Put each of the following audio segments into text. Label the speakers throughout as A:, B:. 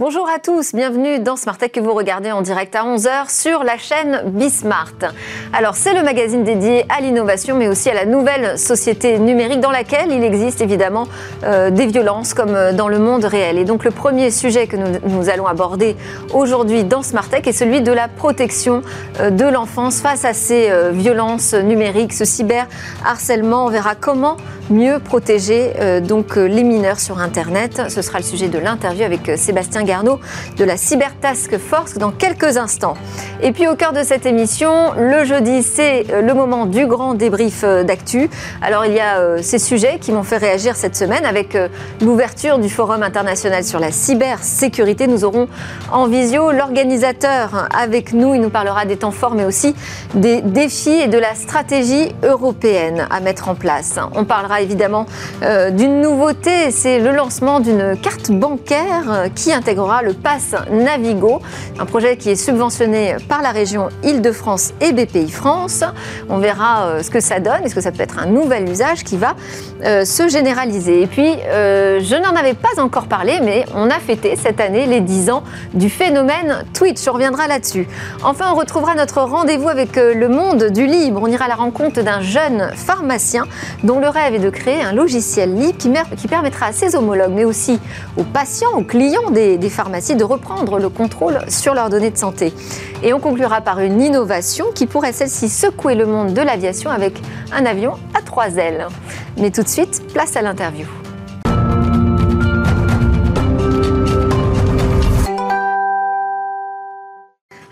A: Bonjour à tous, bienvenue dans Smart Tech que vous regardez en direct à 11h sur la chaîne Bismart. Alors c'est le magazine dédié à l'innovation mais aussi à la nouvelle société numérique dans laquelle il existe évidemment euh, des violences comme euh, dans le monde réel. Et donc le premier sujet que nous, allons aborder aujourd'hui dans Smart Tech est celui de la protection euh, de l'enfance face à ces violences numériques, ce cyberharcèlement. On verra comment mieux protéger donc les mineurs sur Internet. Ce sera le sujet de l'interview avec Sébastien De la Cyber Task Force dans quelques instants. Et puis au cœur de cette émission, le jeudi, c'est euh, le moment du grand débrief euh, d'actu. Alors il y a euh, ces sujets qui m'ont fait réagir cette semaine avec l'ouverture du Forum international sur la cybersécurité. Nous aurons en visio l'organisateur avec nous. Il nous parlera des temps forts mais aussi des défis et de la stratégie européenne à mettre en place. On parlera évidemment d'une nouveauté, c'est le lancement d'une carte bancaire qui intègre le pass Navigo, un projet qui est subventionné par la région Île-de-France et BPI France. On verra euh, ce que ça donne, est-ce que ça peut être un nouvel usage qui va euh, se généraliser? Et puis, euh, je n'en avais pas encore parlé, mais on a fêté cette année les 10 ans du phénomène Twitch. On reviendra là-dessus. Enfin, on retrouvera notre rendez-vous avec le monde du libre. On ira à la rencontre d'un jeune pharmacien dont le rêve est de créer un logiciel libre qui, qui permettra à ses homologues, mais aussi aux patients, aux clients des, des pharmacies de reprendre le contrôle sur leurs données de santé. Et on conclura par une innovation qui pourrait celle-ci secouer le monde de l'aviation avec un avion à trois ailes. Mais tout de suite, place à l'interview.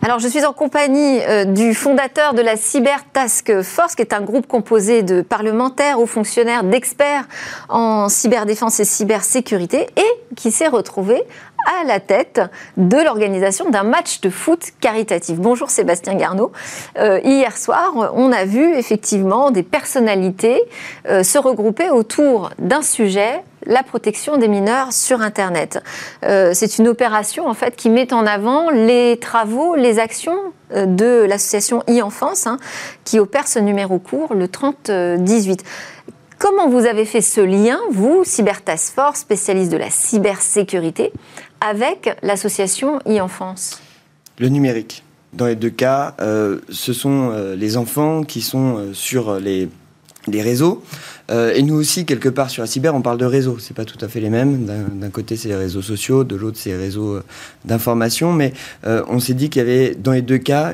A: Alors, je suis en compagnie euh, du fondateur de la Cyber Task Force, qui est un groupe composé de parlementaires, ou fonctionnaires, d'experts en cyberdéfense et cybersécurité, et qui s'est retrouvé à la tête de l'organisation d'un match de foot caritatif. Bonjour Sébastien Garneau. Euh, hier soir, on a vu effectivement des personnalités euh, se regrouper autour d'un sujet la protection des mineurs sur Internet. Euh, c'est une opération en fait qui met en avant les travaux, les actions de l'association e-enfance hein, qui opère ce numéro court le 30-18. Comment vous avez fait ce lien, vous, Cyber Task Force, spécialiste de la cybersécurité, avec l'association e-enfance?
B: Le numérique. Dans les deux cas, euh, ce sont euh, les enfants qui sont euh, sur les, les réseaux. et nous aussi, quelque part sur la cyber, on parle de réseaux. C'est pas tout à fait les mêmes. D'un côté, c'est les réseaux sociaux, de l'autre, c'est les réseaux d'information. Mais on s'est dit qu'il y avait, dans les deux cas,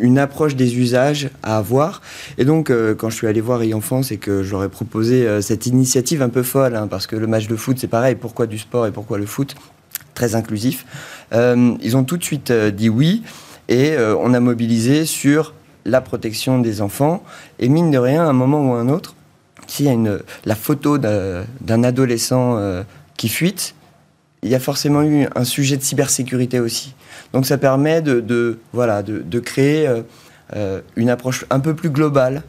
B: une, approche des usages à avoir. Et donc, quand je suis allé voir e-enfance et que ai proposé cette initiative un peu folle, hein, parce que le match de foot, c'est pareil. Pourquoi du sport et pourquoi le foot? Très inclusif. Euh, ils ont tout de suite euh, dit oui et euh, on a mobilisé sur la protection des enfants. Et mine de rien, à un moment ou à un autre, s'il y a une, la photo d'un adolescent qui fuite, il y a forcément eu un sujet de cybersécurité aussi. Donc ça permet de, voilà, de, créer une approche un peu plus globale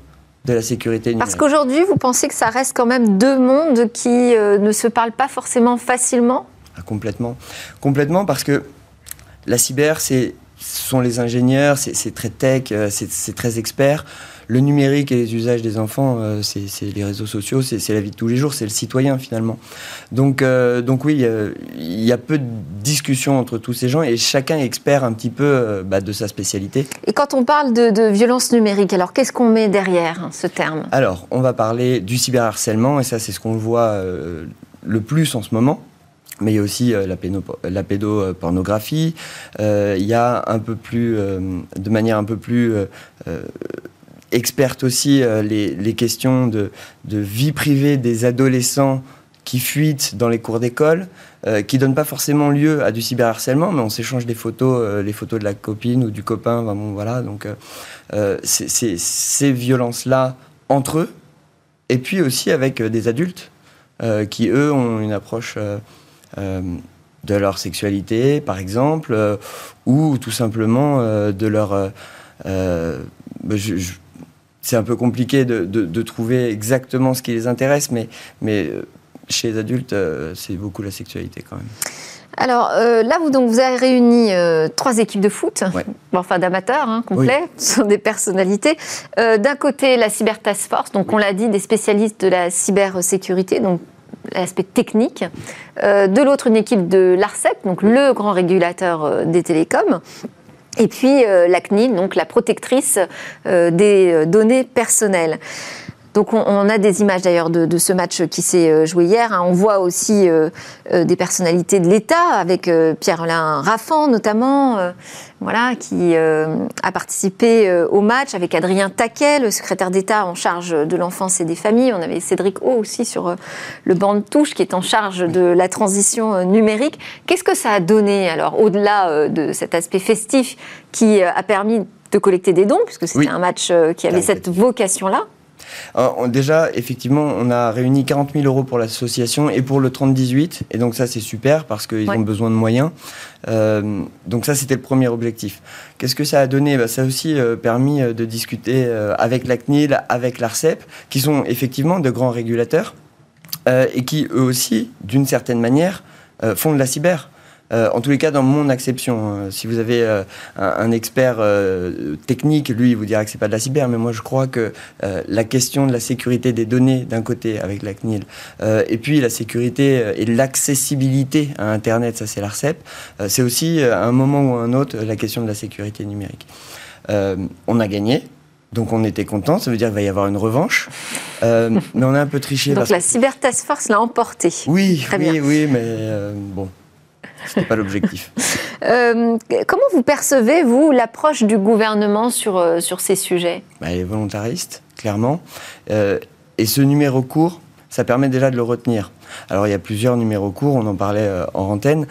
B: de la sécurité numérique.
A: Parce qu'aujourd'hui, vous pensez que ça reste quand même deux mondes qui ne se parlent pas forcément facilement?
B: Ah, complètement. Complètement parce que la cyber, c'est ce sont les ingénieurs, c'est très tech, euh, c'est très expert. Le numérique et les usages des enfants, euh, c'est les réseaux sociaux, c'est la vie de tous les jours, c'est le citoyen finalement. Donc, euh, donc oui, il y a peu de discussions entre tous ces gens et chacun est expert un petit peu bah, de sa spécialité.
A: Et quand on parle de, de violence numérique, alors qu'est-ce qu'on met derrière hein, ce terme?
B: Alors, on va parler du cyberharcèlement et ça c'est ce qu'on voit le plus en ce moment mais il y a aussi euh, la, pédopornographie. Euh, il y a un peu plus, euh, de manière un peu plus experte aussi, les, questions de, vie privée des adolescents qui fuitent dans les cours d'école, qui donnent pas forcément lieu à du cyberharcèlement, mais on s'échange des photos, les photos de la copine ou du copain. bon, voilà, donc ces violences-là entre eux, et puis aussi avec des adultes qui, eux, ont une approche de leur sexualité, par exemple, euh, ou tout simplement euh, de leur... C'est un peu compliqué de, trouver exactement ce qui les intéresse, mais, mais chez les adultes, c'est beaucoup la sexualité quand même.
A: Alors là, vous, donc, vous avez réuni trois équipes de foot, enfin d'amateurs hein, complets, ce sont des personnalités. D'un côté, la Cyber Task Force, donc on l'a dit, des spécialistes de la cybersécurité, donc l'aspect technique. de l'autre, une équipe de l'ARCEP, donc le grand régulateur des télécoms. Et puis la CNIL, donc la protectrice des données personnelles. Donc on, a des images d'ailleurs de, ce match qui s'est euh, joué hier. Hein. On voit aussi euh, euh, des personnalités de l'État, avec Pierre-Alain Raffan notamment, voilà, qui a participé au match, avec Adrien Taquet, le secrétaire d'État en charge de l'enfance et des familles. On avait Cédric O aussi sur le banc de touche, qui est en charge de la transition numérique. Qu'est-ce que ça a donné alors, au-delà de cet aspect festif qui a permis de collecter des dons, puisque c'était un match qui avait cette vocation-là?
B: Déjà, effectivement, on a réuni 40 000 euros pour l'association et pour le 30-18. Et donc ça, c'est super parce qu'ils ont besoin de moyens. Euh, donc ça, c'était le premier objectif. Qu'est-ce que ça a donné? Bah, Ça a aussi euh, permis euh, de discuter avec la CNIL, avec l'ARCEP, qui sont effectivement de grands régulateurs et qui, eux aussi, d'une certaine manière, font de la cyber. Euh, en tous les cas, dans mon acception, hein. si vous avez euh, un, expert euh, technique, lui, il vous dira que c'est pas de la cyber, mais moi, je crois que la question de la sécurité des données, d'un côté, avec la CNIL, et puis la sécurité et l'accessibilité à Internet, ça c'est l'ARCEP, c'est aussi, à un moment ou à un autre, la question de la sécurité numérique. on a gagné, donc on était content, ça veut dire qu'il va y avoir une revanche. mais on a un peu triché.
A: Donc la Cyber Task Force l'a emporté.
B: Oui, oui, oui, mais bon, n'était pas l'objectif.
A: Euh, comment vous percevez, vous, l'approche du gouvernement sur, euh, sur ces sujets?
B: Bah, Il est volontariste, clairement. Euh, et ce numéro court, ça permet déjà de le retenir. Alors il y a plusieurs numéros courts, on en parlait en antenne,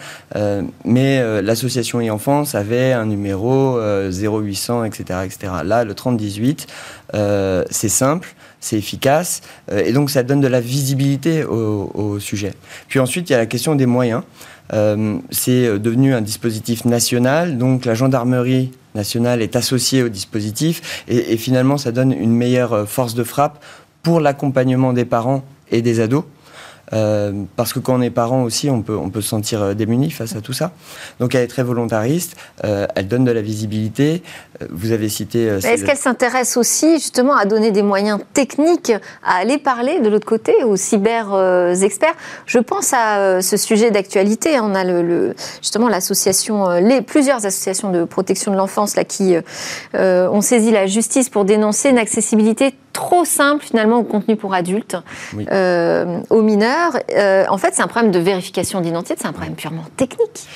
B: mais l'association e-enfance avait un numéro 0800, etc., etc. Là, le 3018, c'est simple, c'est efficace, et donc ça donne de la visibilité au, au, sujet. Puis ensuite, il y a la question des moyens. Euh, c'est euh, devenu un dispositif national, donc la gendarmerie nationale est associée au dispositif et, finalement ça donne une meilleure euh, force de frappe pour l'accompagnement des parents et des ados. Euh, parce que quand on est parent aussi, on peut, on peut se sentir euh, démuni face à tout ça. Donc elle est très volontariste, euh, elle donne de la visibilité. Vous avez cité...
A: Est-ce qu'elle s'intéresse aussi justement à donner des moyens techniques, à aller parler de l'autre côté aux cyber-experts Je pense à ce sujet d'actualité. On a le, justement l'association, les, plusieurs associations de protection de l'enfance là, qui ont saisi la justice pour dénoncer une accessibilité trop simple finalement au contenu pour adultes, aux mineurs. Euh, en fait, c'est un problème de vérification d'identité, c'est un problème purement technique.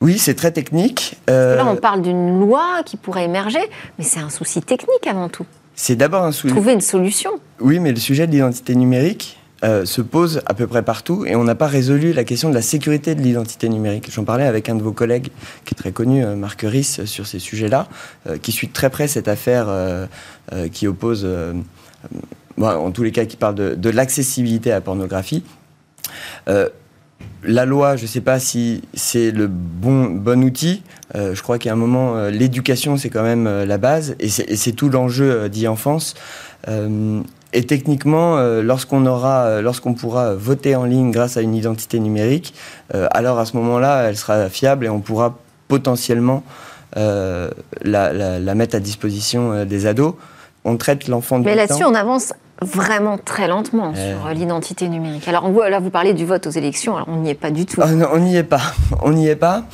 B: Oui, c'est très technique.
A: Euh, là, on parle d'une loi qui pourrait émerger, mais c'est un souci technique avant tout.
B: C'est d'abord un souci.
A: Trouver une solution.
B: Oui, mais le sujet de l'identité numérique, euh, se pose à peu près partout et on n'a pas résolu la question de la sécurité de l'identité numérique. J'en parlais avec un de vos collègues qui est très connu, euh, Marc Ries, sur ces sujets-là, euh, qui suit très près cette affaire qui oppose, en tous les cas, qui parle de, l'accessibilité à la pornographie. la loi, je ne sais pas si c'est le bon, bon outil. je crois qu'à un moment, l'éducation, c'est quand même la base et c'est tout l'enjeu d'e-enfance. Et techniquement, euh, lorsqu'on aura, euh, lorsqu'on pourra voter en ligne grâce à une identité numérique, euh, alors à ce moment-là, elle sera fiable et on pourra potentiellement la, mettre à disposition des ados. On traite l'enfant
A: du Mais là-dessus, on avance vraiment très lentement sur l'identité numérique. Alors là, vous parlez du vote aux élections, alors on n'y est pas du tout.
B: Ah on n'y est pas. On n'y est pas.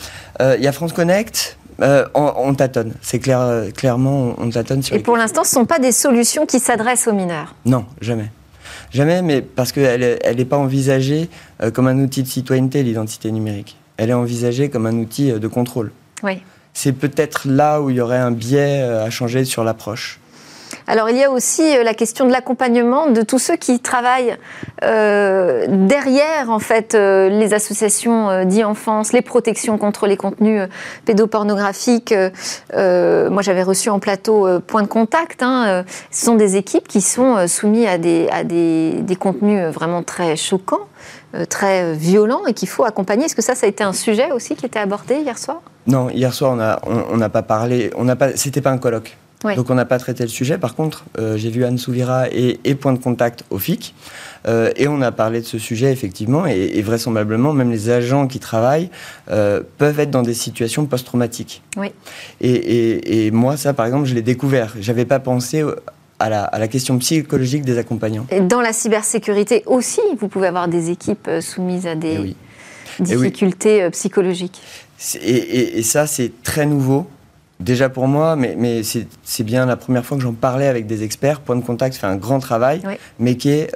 B: Il y a France Connect, euh, on, tâtonne. C'est clair, euh, clairement, on, tâtonne sur.
A: Et pour l'instant, ce ne sont pas des solutions qui s'adressent aux mineurs.
B: Non, jamais. Jamais, mais parce qu'elle n'est elle pas envisagée euh, comme un outil de citoyenneté, l'identité numérique. Elle est envisagée comme un outil de contrôle.
A: Oui.
B: C'est peut-être là où il y aurait un biais à changer sur l'approche.
A: Alors il y a aussi euh, la question de l'accompagnement de tous ceux qui travaillent euh, derrière en fait euh, les associations euh, d'e-enfance, les protections contre les contenus pédopornographiques. moi j'avais reçu en plateau Point de Contact. Hein, ce sont des équipes qui sont soumises à des, à des, des contenus vraiment très choquants très violents et qu'il faut accompagner. Est-ce que ça, ça a été un sujet aussi qui était abordé hier soir?
B: Non, hier soir, on n'a on, pas parlé, on n'a pas, c'était pas un colloque. Donc on n'a pas traité le sujet. Par contre, euh, j'ai vu Anne Souvira et, Point de Contact au FIC. Euh, et on a parlé de ce sujet, effectivement. Et, vraisemblablement, même les agents qui travaillent euh, peuvent être dans des situations post-traumatiques.
A: Oui.
B: Et, moi, ça, par exemple, je l'ai découvert. J'avais pas pensé à la, à la, question psychologique des accompagnants.
A: Et dans la cybersécurité aussi, vous pouvez avoir des équipes soumises à des eh difficultés eh psychologiques.
B: Et, et, ça, c'est très nouveau. Déjà pour moi, mais, mais c'est bien la première fois que j'en parlais avec des experts. Point de contact fait un grand travail, mais qui est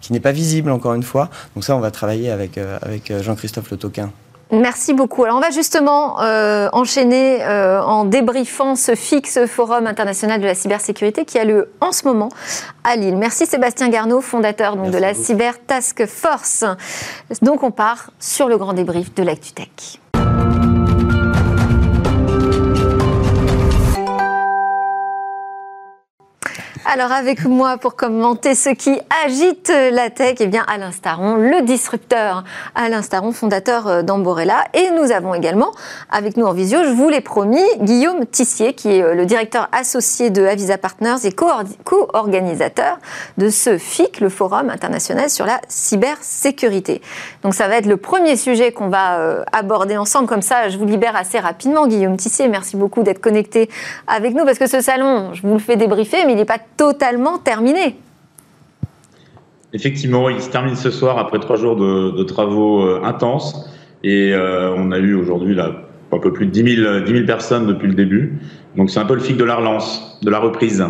B: qui n'est pas visible encore une fois. Donc ça, on va travailler avec, avec Jean-Christophe Le Toquin.
A: Merci beaucoup. Alors on va justement euh, enchaîner euh, en débriefant ce fixe Forum international de la cybersécurité qui a lieu en ce moment à Lille. Merci Sébastien Garneau, fondateur donc, de la Cyber Task Force. Donc on part sur le grand débrief de l'ActuTech. Alors avec moi pour commenter ce qui agite la tech, eh bien Alain Staron, le disrupteur Alain Staron, fondateur euh, d'Amborella. Et nous avons également avec nous en visio, je vous l'ai promis, Guillaume Tissier, qui est euh, le directeur associé de Avisa Partners et co-organisateur de ce FIC, le Forum international sur la cybersécurité. Donc ça va être le premier sujet qu'on va euh, aborder ensemble. Comme ça, je vous libère assez rapidement, Guillaume Tissier. Merci beaucoup d'être connecté avec nous parce que ce salon, je vous le fais débriefer, mais il n'est pas totalement terminé.
C: Effectivement, il se termine ce soir après trois jours de, travaux euh, intenses. Et euh, on a eu aujourd'hui un peu plus de 10 000, personnes depuis le début. Donc c'est un peu le fil de la relance, de la reprise.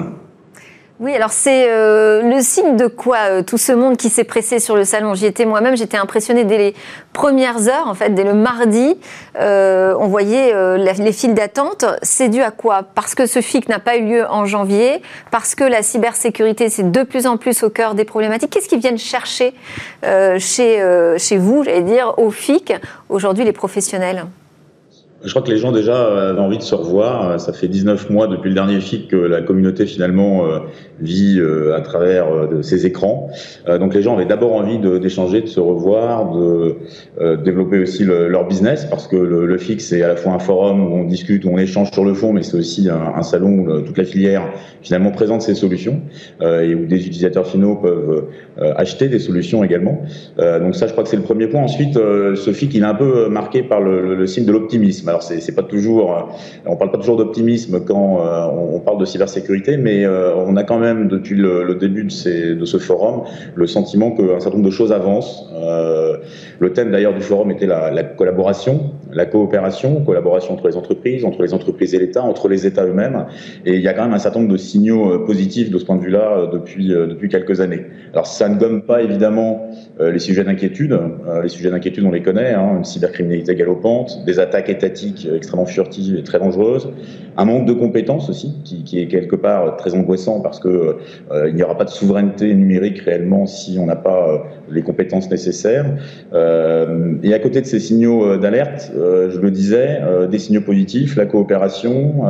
A: Oui, alors c'est euh, le signe de quoi euh, tout ce monde qui s'est pressé sur le salon? J'y étais moi-même, j'étais impressionnée dès les premières heures, en fait, dès le mardi. Euh, on voyait les files d'attente. C'est dû à quoi? Parce que ce FIC n'a pas eu lieu en janvier, parce que la cybersécurité, c'est de plus en plus au cœur des problématiques. Qu'est-ce qu'ils viennent chercher chez, chez vous, j'allais dire, au FIC, aujourd'hui, les professionnels?
C: Je crois que les gens déjà avaient envie de se revoir. Ça fait 19 mois depuis le dernier FIC que la communauté finalement euh, vit euh, à travers euh, ces écrans. Donc les gens avaient d'abord envie d'échanger, de, se revoir, de développer aussi leur business parce que le, FIC c'est à la fois un forum où on discute, où on échange sur le fond, mais c'est aussi un, salon où toute la filière finalement présente ses solutions et où des utilisateurs finaux peuvent acheter des solutions également. Donc ça, je crois que c'est le premier point. Ensuite, ce FIC il est un peu marqué par le signe de l'optimisme. Alors c'est pas toujours, euh, on parle pas toujours d'optimisme quand euh, on parle de cybersécurité, mais euh, on a quand même depuis le, début de, ce forum le sentiment qu'un certain nombre de choses avancent. le thème d'ailleurs du forum était la, la, collaboration, la coopération, collaboration entre les entreprises, entre les entreprises et l'État, entre les États eux-mêmes. Et il y a quand même un certain nombre de signaux positifs de ce point de vue-là depuis depuis quelques années. Alors ça ne gomme pas évidemment les sujets d'inquiétude. les sujets d'inquiétude, on les connaît, hein, une cybercriminalité galopante, des attaques étatiques extrêmement furtive et très dangereuse, un manque de compétences aussi, qui, est quelque part très angoissant parce que euh, il n'y aura pas de souveraineté numérique réellement si on n'a pas euh, les compétences nécessaires. Euh, et à côté de ces signaux d'alerte, je le disais, des signaux positifs, la coopération,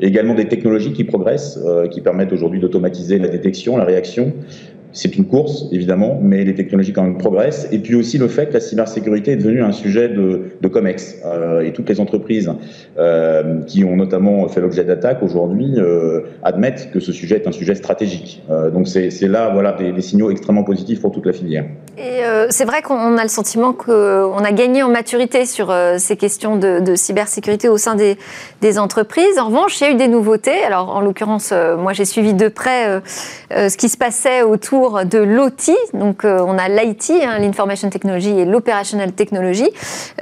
C: également des technologies qui progressent, qui permettent aujourd'hui d'automatiser la détection, la réaction, c'est une course, évidemment, mais les technologies quand même progressent. Et puis aussi le fait que la cybersécurité est devenue un sujet de, de COMEX. Euh, et toutes les entreprises euh, qui ont notamment fait l'objet d'attaques aujourd'hui euh, admettent que ce sujet est un sujet stratégique. Euh, donc c'est là voilà, des, des, signaux extrêmement positifs pour toute la filière.
A: Et euh, c'est vrai qu'on a le sentiment qu'on a gagné en maturité sur euh, ces questions de, cybersécurité au sein des, entreprises. En revanche, il y a eu des nouveautés. Alors en l'occurrence, moi j'ai suivi de près ce qui se passait autour de l'OT. Donc, euh, on a l'IT, hein, l'Information Technology et l'Operational Technology.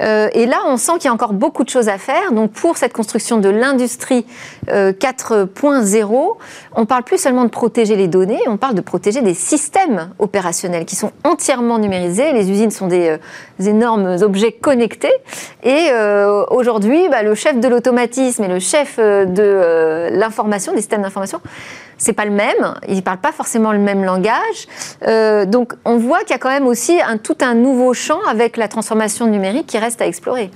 A: Euh, et là, on sent qu'il y a encore beaucoup de choses à faire. Donc, pour cette construction de l'industrie 4.0, euh, on parle plus seulement de protéger les données, on parle de protéger des systèmes opérationnels qui sont entièrement numérisés. Les usines sont des, énormes objets connectés. Et aujourd'hui, bah, le chef de l'automatisme et le chef de l'information, des systèmes d'information, c'est pas le même, ils parlent pas forcément le même langage. Euh, donc on voit qu'il y a quand même aussi un, tout un nouveau champ avec la transformation numérique qui reste à explorer.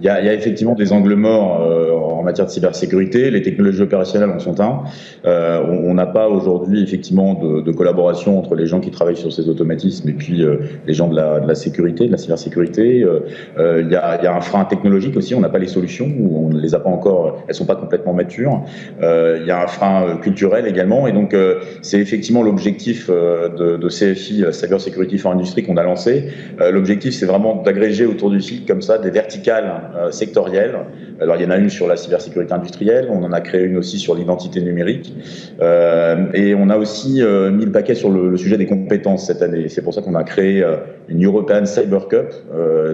C: Il y, a, il y a, effectivement des angles morts euh, en matière de cybersécurité. Les technologies opérationnelles en sont un. Euh, on n'a pas aujourd'hui effectivement de, de, collaboration entre les gens qui travaillent sur ces automatismes et puis euh, les gens de la, de la, sécurité, de la cybersécurité. Euh, euh, il y, a, il y, a, un frein technologique aussi. On n'a pas les solutions ou on ne les a pas encore. Elles sont pas complètement matures. il y a un frein culturel également. Et donc c'est effectivement l'objectif de, de, CFI Cyber Security for Industry qu'on a lancé. L'objectif c'est vraiment d'agréger autour du site comme ça des verticales euh, sectorielles. Alors il y en a une sur la cybersécurité industrielle, on en a créé une aussi sur l'identité numérique, euh, et on a aussi euh, mis le paquet sur le, le, sujet des compétences cette année. C'est pour ça qu'on a créé euh, une European Cyber Cup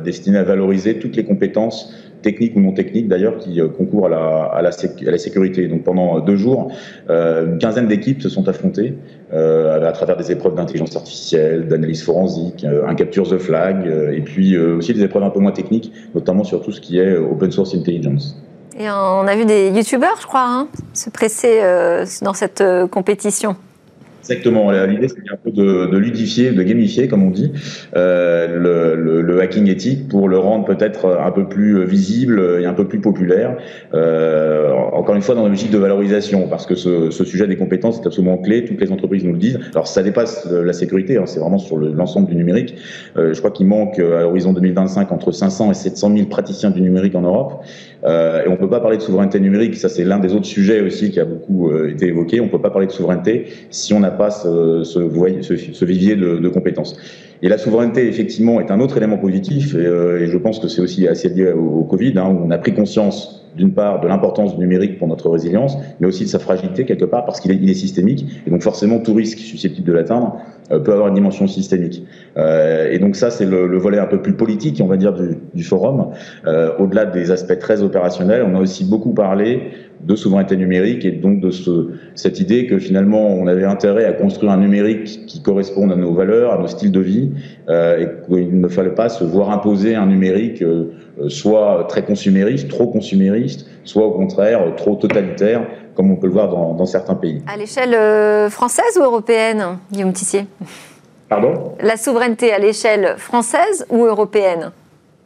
C: destinée à valoriser toutes les compétences techniques ou non techniques d'ailleurs, qui euh, concourent à la, à, la sécurité. Donc pendant deux jours, euh, une quinzaine d'équipes se sont affrontées euh, à travers des épreuves d'intelligence artificielle, d'analyse forensique, un capture the flag, et puis aussi des épreuves un peu moins techniques, notamment sur tout ce qui est open source intelligence.
A: Et on a vu des youtubeurs, je crois, hein, se presser dans cette compétition.
C: Exactement. L'idée, c'est un peu de, ludifier, de gamifier, comme on dit, euh, le, hacking éthique pour le rendre peut-être un peu plus visible et un peu plus populaire. Euh, encore une fois, dans logique de valorisation, parce que ce, sujet des compétences est absolument clé. Toutes les entreprises nous le disent. Alors, ça dépasse la sécurité. Hein, c'est vraiment sur l'ensemble du numérique. Euh, je crois qu'il manque à l'horizon 2025 entre 500 et 700 000 praticiens du numérique en Europe. Et on peut pas parler de souveraineté numérique, ça c'est l'un des autres sujets aussi qui a beaucoup été évoqué. On peut pas parler de souveraineté si on n'a pas ce, ce, ce, vivier de, compétences. Et la souveraineté, effectivement, est un autre élément positif, et, euh, je pense que c'est aussi assez lié au, Covid, hein, où on a pris conscience d'une part de l'importance du numérique pour notre résilience, mais aussi de sa fragilité quelque part parce qu'il est, est systémique, et donc forcément tout risque susceptible de l'atteindre euh, peut avoir une dimension systémique. Euh, et donc ça c'est le, le, volet un peu plus politique, on va dire, du, du forum. Euh, au-delà des aspects très opérationnels, on a aussi beaucoup parlé de souveraineté numérique et donc de ce, cette idée que finalement on avait intérêt à construire un numérique qui corresponde à nos valeurs, à nos styles de vie, euh, et qu'il ne fallait pas se voir imposer un numérique euh, soit très consumériste, trop consumériste, soit au contraire trop totalitaire, comme on peut le voir dans, dans certains pays.
A: À l'échelle euh, française ou européenne, Guillaume Tissier?
C: Pardon?
A: La souveraineté à l'échelle française ou européenne?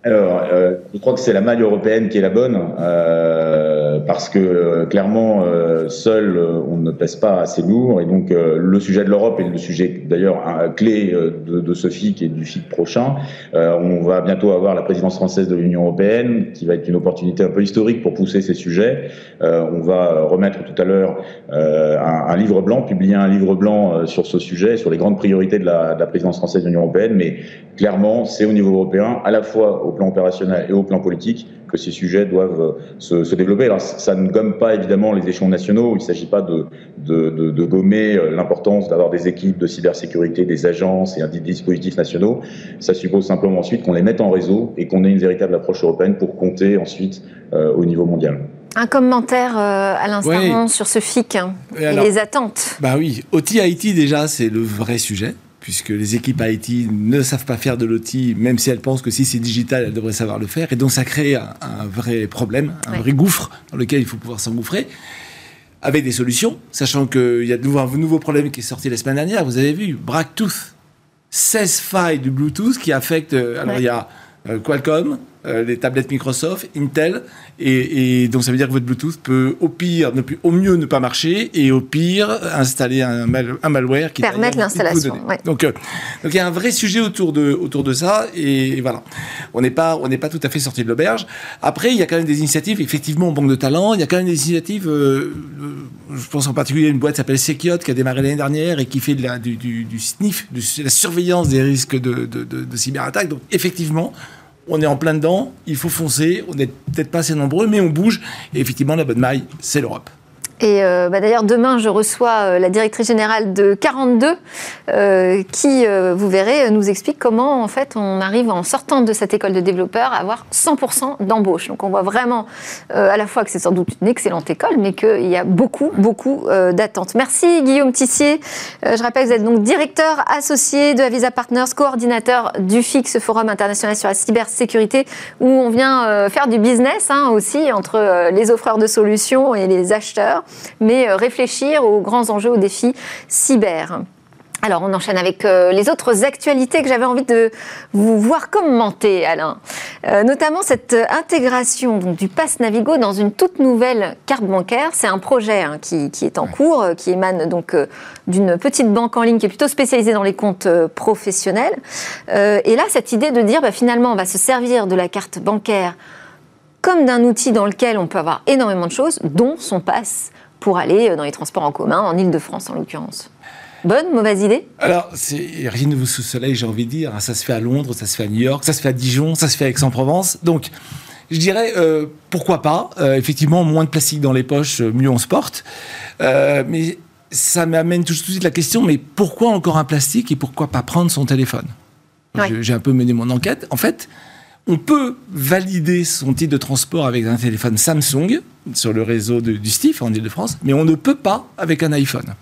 C: Alors, euh, je crois que c'est la maille européenne qui est la bonne, euh, parce que euh, clairement, euh, seul, euh, on ne pèse pas assez lourd, et donc le sujet de l'Europe est le sujet d'ailleurs clé de, de, ce FIC et du FIC prochain. on va bientôt avoir la présidence française de l'Union européenne, qui va être une opportunité un peu historique pour pousser ces sujets. on va remettre tout à l'heure un, un, livre blanc, publier un livre blanc sur ce sujet, sur les grandes priorités de la, de la présidence française de l'Union européenne, mais clairement, c'est au niveau européen, à la fois au plan opérationnel et au plan politique que ces sujets doivent euh, se, se développer. Alors, ça ne gomme pas évidemment les échelons nationaux. Il ne s'agit pas de, de, de, de gommer euh, l'importance d'avoir des équipes de cybersécurité, des agences et des dispositifs nationaux. Ça suppose simplement ensuite qu'on les mette en réseau et qu'on ait une véritable approche européenne pour compter ensuite euh, au niveau mondial.
A: Un commentaire euh, à l'instant oui. sur ce FIC hein, et, alors, les attentes.
D: Bah oui, OT Haïti déjà c'est le vrai sujet puisque les équipes IT ne savent pas faire de l'outil, même si elles pensent que si c'est digital, elles devraient savoir le faire. Et donc ça crée un, un vrai problème, un ouais. vrai gouffre dans lequel il faut pouvoir s'engouffrer, avec des solutions, sachant qu'il y a de nouveau, un nouveau problème qui est sorti la semaine dernière, vous avez vu, Bracktooth, 16 failles du Bluetooth qui affectent... Alors ouais. il y a euh, Qualcomm, euh, les tablettes Microsoft, Intel, et, et, donc ça veut dire que votre Bluetooth peut au pire, ne plus, au mieux ne pas marcher, et au pire installer un, mal, un malware qui
A: permettre l'installation.
D: Ouais. Donc, euh, donc il y a un vrai sujet autour de autour de ça, et, et voilà, on n'est pas on n'est pas tout à fait sorti de l'auberge. Après, il y a quand même des initiatives, effectivement, en banque de talent, il y a quand même des initiatives. Euh, je pense en particulier à une boîte qui s'appelle Sekiot qui a démarré l'année dernière et qui fait de la, du, du, du sniff, de la surveillance des risques de, de, de, de cyberattaques. Donc effectivement on est en plein dedans, il faut foncer, on n'est peut-être pas assez nombreux, mais on bouge. Et effectivement, la bonne maille, c'est l'Europe.
A: Et euh, bah d'ailleurs, demain, je reçois euh, la directrice générale de 42, euh, qui, euh, vous verrez, nous explique comment, en fait, on arrive en sortant de cette école de développeurs à avoir 100% d'embauche. Donc, on voit vraiment euh, à la fois que c'est sans doute une excellente école, mais qu'il y a beaucoup, beaucoup euh, d'attentes. Merci, Guillaume Tissier. je rappelle que vous êtes donc directeur associé de Avisa Partners, coordinateur du FIX, Forum international sur la cybersécurité, où on vient faire du business hein, aussi entre les offreurs de solutions et les acheteurs mais euh, réfléchir aux grands enjeux, aux défis cyber. Alors, on enchaîne avec euh, les autres actualités que j'avais envie de vous voir commenter, Alain. Euh, notamment cette intégration donc, du Pass Navigo dans une toute nouvelle carte bancaire. C'est un projet hein, qui, qui, est en cours, euh, qui émane donc d'une petite banque en ligne qui est plutôt spécialisée dans les comptes professionnels. et là, cette idée de dire, bah, finalement, on va se servir de la carte bancaire comme d'un outil dans lequel on peut avoir énormément de choses, dont son passe pour aller dans les transports en commun, en Ile-de-France en l'occurrence. Bonne, mauvaise idée?
D: Alors, c'est rien de vous sous soleil, j'ai envie de dire. Ça se fait à Londres, ça se fait à New York, ça se fait à Dijon, ça se fait à Aix-en-Provence. Donc, je dirais, euh, pourquoi pas? Euh, Effectivement, moins de plastique dans les poches, euh, mieux on se porte. mais ça m'amène tout, de suite la question, mais pourquoi encore un plastique et pourquoi pas prendre son téléphone? J'ai un peu mené mon enquête. En fait, on peut valider son titre de transport avec un téléphone Samsung sur le réseau du STIF en Ile-de-France, mais on ne peut pas avec un iPhone.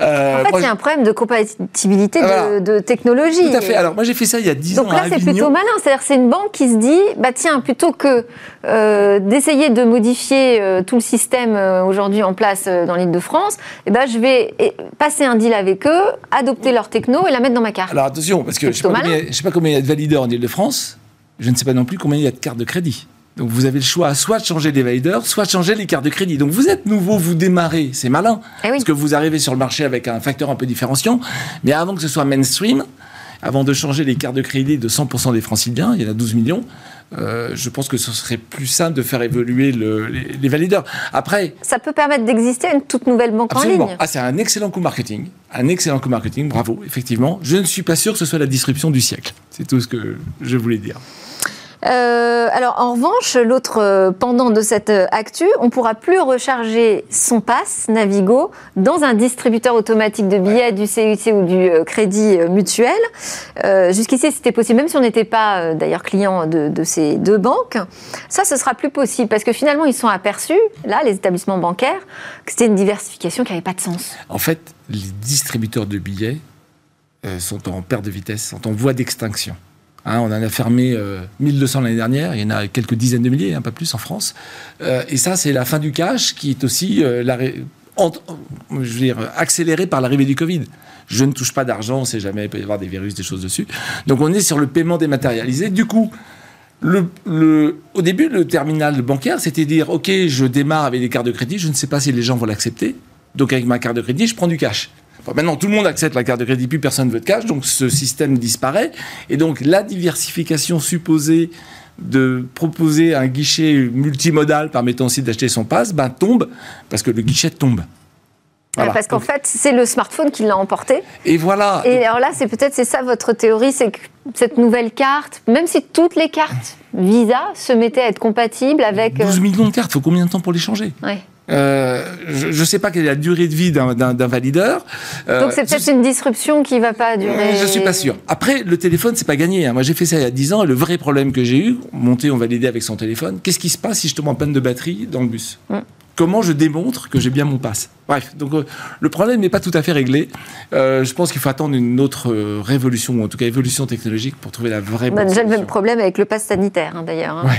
A: Euh, en fait, il y a un problème de compatibilité de, technologie.
D: Tout à fait. Alors, moi, j'ai fait ça il y a 10 ans.
A: Donc là, c'est plutôt malin. C'est-à-dire, c'est une banque qui se dit bah, tiens, plutôt que euh, d'essayer de modifier euh, tout le système aujourd'hui en place dans l'île de France, eh ben, je vais passer un deal avec eux, adopter leur techno et la mettre dans ma carte.
D: Alors, attention, parce que je ne sais, pas combien il y a de valideurs en île de France. Je ne sais pas non plus combien il y a de cartes de crédit. Donc vous avez le choix soit de changer les valideurs, soit de changer les cartes de crédit. Donc vous êtes nouveau, vous démarrez, c'est malin. Eh parce que vous arrivez sur le marché avec un facteur un peu différenciant. Mais avant que ce soit mainstream, avant de changer les cartes de crédit de 100% des franciliens, il y en a 12 millions, euh, je pense que ce serait plus simple de faire évoluer les, valideurs. Après,
A: ça peut permettre d'exister une toute nouvelle banque en ligne.
D: Ah, c'est un excellent coup marketing, un excellent coup marketing. Bravo, effectivement. Je ne suis pas sûr que ce soit la disruption du siècle. C'est tout ce que je voulais dire.
A: Euh, alors en revanche, l'autre euh, pendant de cette euh, actu, on pourra plus recharger son pass Navigo dans un distributeur automatique de billets du CUC ou du Crédit Mutuel. Jusqu'ici, c'était possible, même si on n'était pas d'ailleurs client de, de, ces deux banques. Ça, ce sera plus possible parce que finalement, ils sont aperçus, là, les établissements bancaires, que c'était une diversification qui n'avait pas de sens.
D: En fait, les distributeurs de billets sont en perte de vitesse, sont en voie d'extinction. Hein, on en a fermé 1200 euh, l'année dernière, il y en a quelques dizaines de milliers, hein, peu plus en France. Euh, et ça, c'est la fin du cash qui est aussi euh, accélérée par l'arrivée du Covid. Je ne touche pas d'argent, on ne sait jamais, il peut y avoir des virus, des choses dessus. Donc on est sur le paiement dématérialisé. Du coup, au début, le terminal bancaire, c'était dire, OK, je démarre avec des cartes de crédit, je ne sais pas si les gens vont l'accepter. Donc avec ma carte de crédit, je prends du cash maintenant, tout le monde accepte la carte de crédit, plus personne ne veut de cash, donc ce système disparaît. Et donc, la diversification supposée de proposer un guichet multimodal permettant aussi d'acheter son pass, ben, tombe parce que le guichet tombe.
A: Parce qu'en fait, c'est le smartphone qui l'a emporté.
D: Et voilà.
A: Et alors là, c'est peut-être c'est ça votre théorie, c'est que cette nouvelle carte, même si toutes les cartes Visa se mettaient à être compatibles avec
D: 12 euh, millions de cartes, il faut combien de temps pour les changer?
A: Ouais.
D: Euh, je ne sais pas quelle est la durée de vie d'un valideur.
A: Euh, Donc c'est peut-être une disruption qui ne va pas durer.
D: Je ne suis pas sûr. Après, le téléphone, c'est pas gagné. Hein. Moi, j'ai fait ça il y a 10 ans. Et le vrai problème que j'ai eu, monter, on validait avec son téléphone. Qu'est-ce qui se passe si je tombe en panne de batterie dans le bus? Mm. Comment je démontre que j'ai bien mon passe Bref, donc euh, le problème n'est pas tout à fait réglé. Euh, je pense qu'il faut attendre une autre euh, révolution, ou en tout cas évolution technologique, pour trouver la vraie. On a
A: déjà le même problème avec le pass sanitaire, hein, d'ailleurs. Hein.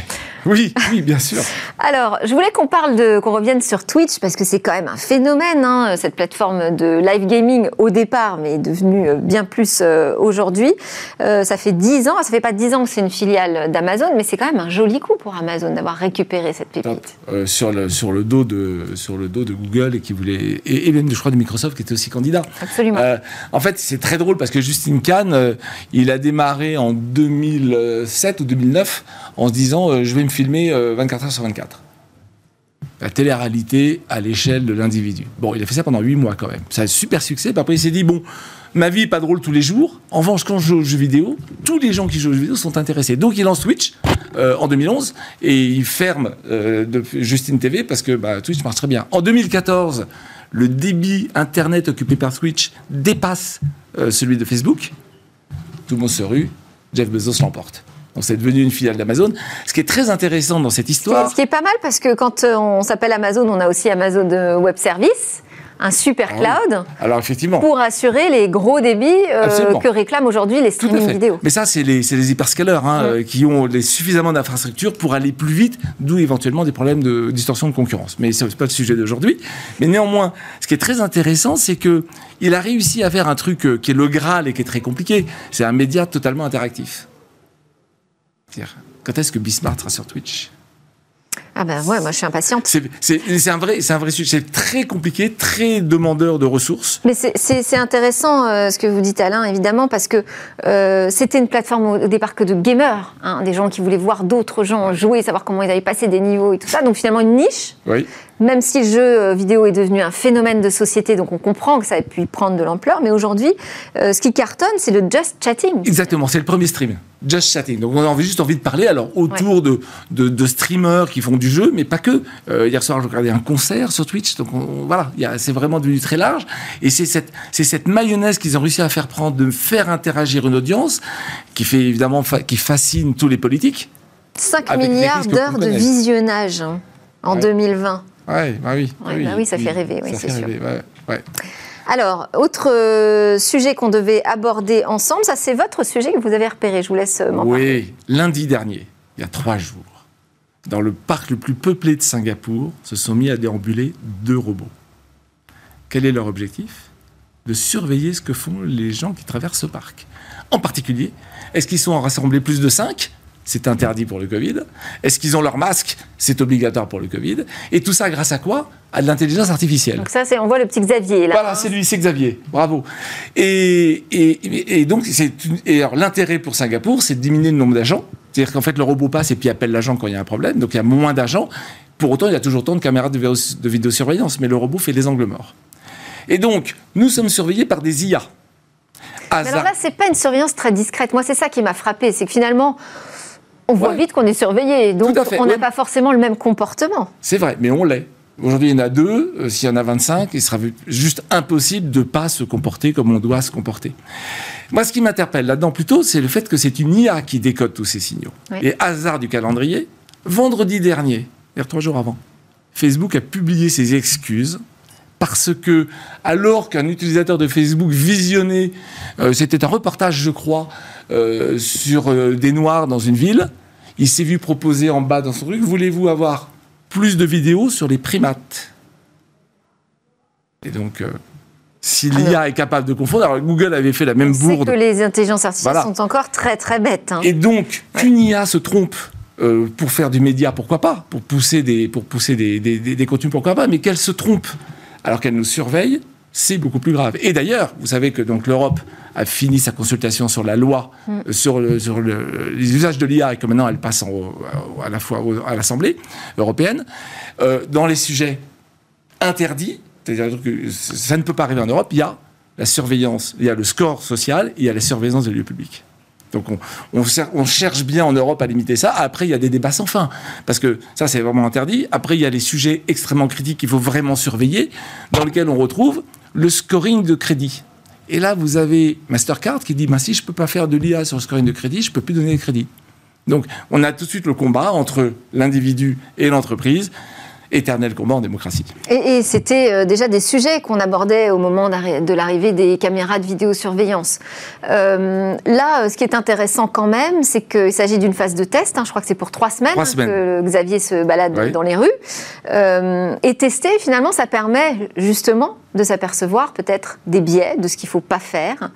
D: Oui, oui, bien sûr.
A: Alors, je voulais qu'on parle de, qu'on revienne sur Twitch parce que c'est quand même un phénomène, hein, cette plateforme de live gaming au départ, mais est devenue bien plus aujourd'hui. ça fait 10 ans, ça fait pas 10 ans que c'est une filiale d'Amazon, mais c'est quand même un joli coup pour Amazon d'avoir récupéré cette pépite.
D: sur le sur le dos de sur le dos de Google et qui voulait et, même, je crois, de Microsoft qui était aussi candidat.
A: Absolument. Euh,
D: en fait, c'est très drôle parce que Justin Kahn, euh, il a démarré en 2007 ou 2009 en se disant euh, je vais me filmer 24 heures sur 24 la télé-réalité à l'échelle de l'individu. Bon, il a fait ça pendant 8 mois quand même. C'est un super succès. Puis après, il s'est dit, bon, ma vie n'est pas drôle tous les jours. En revanche, quand je joue aux jeux vidéo, tous les gens qui jouent aux jeux vidéo sont intéressés. Donc, il lance Twitch en 2011 et il ferme de Justine TV parce que bah, Twitch marche très bien. En 2014, le débit Internet occupé par Switch dépasse euh, celui de Facebook, tout le monde se rue, Jeff Bezos l'emporte. Donc c'est devenu une filiale d'Amazon. Ce qui est très intéressant dans cette histoire...
A: Ce qui est pas mal parce que quand euh, on s'appelle Amazon, on a aussi Amazon Web Service un super ah cloud
D: Alors effectivement.
A: pour assurer les gros débits euh, que réclament aujourd'hui les streaming vidéo.
D: Mais ça, c'est les, les hyperscalers hein, euh, qui ont les, suffisamment d'infrastructures pour aller plus vite, d'où éventuellement des problèmes de distorsion de concurrence. Mais ce n'est pas le sujet d'aujourd'hui. Mais néanmoins, ce qui est très intéressant, c'est que il a réussi à faire un truc euh, qui est le Graal et qui est très compliqué. C'est un média totalement interactif. Quand est-ce que Bismarck sera sur Twitch?
A: Ah ben ouais, moi je suis impatiente.
D: C'est un vrai, c'est un vrai sujet. C'est très compliqué, très demandeur de ressources.
A: Mais c'est intéressant euh, ce que vous dites Alain, évidemment, parce que euh, c'était une plateforme au départ que de gamers, hein, des gens qui voulaient voir d'autres gens jouer, savoir comment ils avaient passé des niveaux et tout ça. Donc finalement une niche.
D: Oui.
A: Même si le jeu vidéo est devenu un phénomène de société, donc on comprend que ça a pu prendre de l'ampleur, mais aujourd'hui, ce qui cartonne, c'est le just chatting.
D: Exactement, c'est le premier stream. Just chatting. Donc on a juste envie de parler alors autour de, de, streamers qui font du jeu, mais pas que. hier soir, je regardais un concert sur Twitch, donc voilà, c'est vraiment devenu très large. Et c'est cette, cette mayonnaise qu'ils ont réussi à faire prendre, de faire interagir une audience, qui fait évidemment, qui fascine tous les politiques.
A: 5 milliards d'heures de visionnage hein, en 2020.
D: Ouais, bah oui,
A: bah oui, ça fait rêver, oui, c'est sûr.
D: ouais.
A: Alors, autre euh, sujet qu'on devait aborder ensemble, ça c'est votre sujet que vous avez repéré. Je vous laisse euh, m'en
D: parler. Oui, lundi dernier, il y a trois jours, dans le parc le plus peuplé de Singapour, se sont mis à déambuler deux robots. Quel est leur objectif? De surveiller ce que font les gens qui traversent ce parc. En particulier, est-ce qu'ils sont rassemblés plus de cinq? C'est interdit pour le Covid. Est-ce qu'ils ont leur masque? C'est obligatoire pour le Covid. Et tout ça grâce à quoi? À de l'intelligence artificielle.
A: Donc ça, c'est, on voit le petit Xavier là.
D: Voilà, c'est lui, c'est Xavier. Bravo. Et, et, donc, c'est, et alors, l'intérêt pour Singapour, c'est de diminuer le nombre d'agents. C'est-à-dire qu'en fait, le robot passe et puis appelle l'agent quand il y a un problème. Donc il y a moins d'agents. Pour autant, il y a toujours tant de caméras de, de vidéosurveillance, mais le robot fait des angles morts. Et donc, nous sommes surveillés par des IA.
A: Mais alors là, c'est pas une surveillance très discrète. Moi, c'est ça qui m'a frappé, c'est que finalement, on voit vite qu'on est surveillé. Donc, on n'a pas forcément le même comportement.
D: C'est vrai, mais on l'est. Aujourd'hui, il y en a deux. Euh, s'il y en a 25, il sera juste impossible de ne pas se comporter comme on doit se comporter. Moi, ce qui m'interpelle là-dedans plutôt, c'est le fait que c'est une IA qui décode tous ces signaux. Et hasard du calendrier, vendredi dernier, c'est-à-dire trois jours avant, Facebook a publié ses excuses parce que alors qu'un utilisateur de Facebook visionnait, euh, c'était un reportage, je crois, euh, sur des Noirs dans une ville, il s'est vu proposer en bas dans son truc, voulez-vous avoir plus de vidéos sur les primates? Et donc, euh, si l'IA est capable de confondre, alors Google avait fait la même on bourde.
A: Sait que les intelligences artificielles sont encore très très bêtes. Hein.
D: Et donc, qu'une IA se trompe euh, pour faire du média, pourquoi pas? Pour pousser des, pour pousser des, des, des contenus, pourquoi pas? Mais qu'elle se trompe alors qu'elle nous surveille, c'est beaucoup plus grave. Et d'ailleurs, vous savez que donc l'Europe a fini sa consultation sur la loi, mm. euh, sur, le, sur le, les usages de l'IA, et que maintenant elle passe à la fois à l'Assemblée européenne, euh, dans les sujets interdits, c'est-à-dire que ça ne peut pas arriver en Europe, il y a la surveillance, il y a le score social, il y a la surveillance des lieux publics. Donc on, cherche bien en Europe à limiter ça. Après, il y a des débats sans fin. Parce que ça, c'est vraiment interdit. Après, il y a les sujets extrêmement critiques qu'il faut vraiment surveiller, dans lesquels on retrouve le scoring de crédit. Et là, vous avez Mastercard qui dit bah, si je ne peux pas faire de l'IA sur le scoring de crédit, je ne peux plus donner de crédit. Donc, on a tout de suite le combat entre l'individu et l'entreprise éternel combat en démocratie.
A: Et, c'était euh, déjà des sujets qu'on abordait au moment de l'arrivée des caméras de vidéosurveillance. Euh, là, ce qui est intéressant quand même, c'est qu'il s'agit d'une phase de test. Hein. je crois que c'est pour trois semaines, que Xavier se balade dans les rues. Euh, et tester, finalement, ça permet justement de s'apercevoir peut-être des biais, de ce qu'il ne faut pas faire.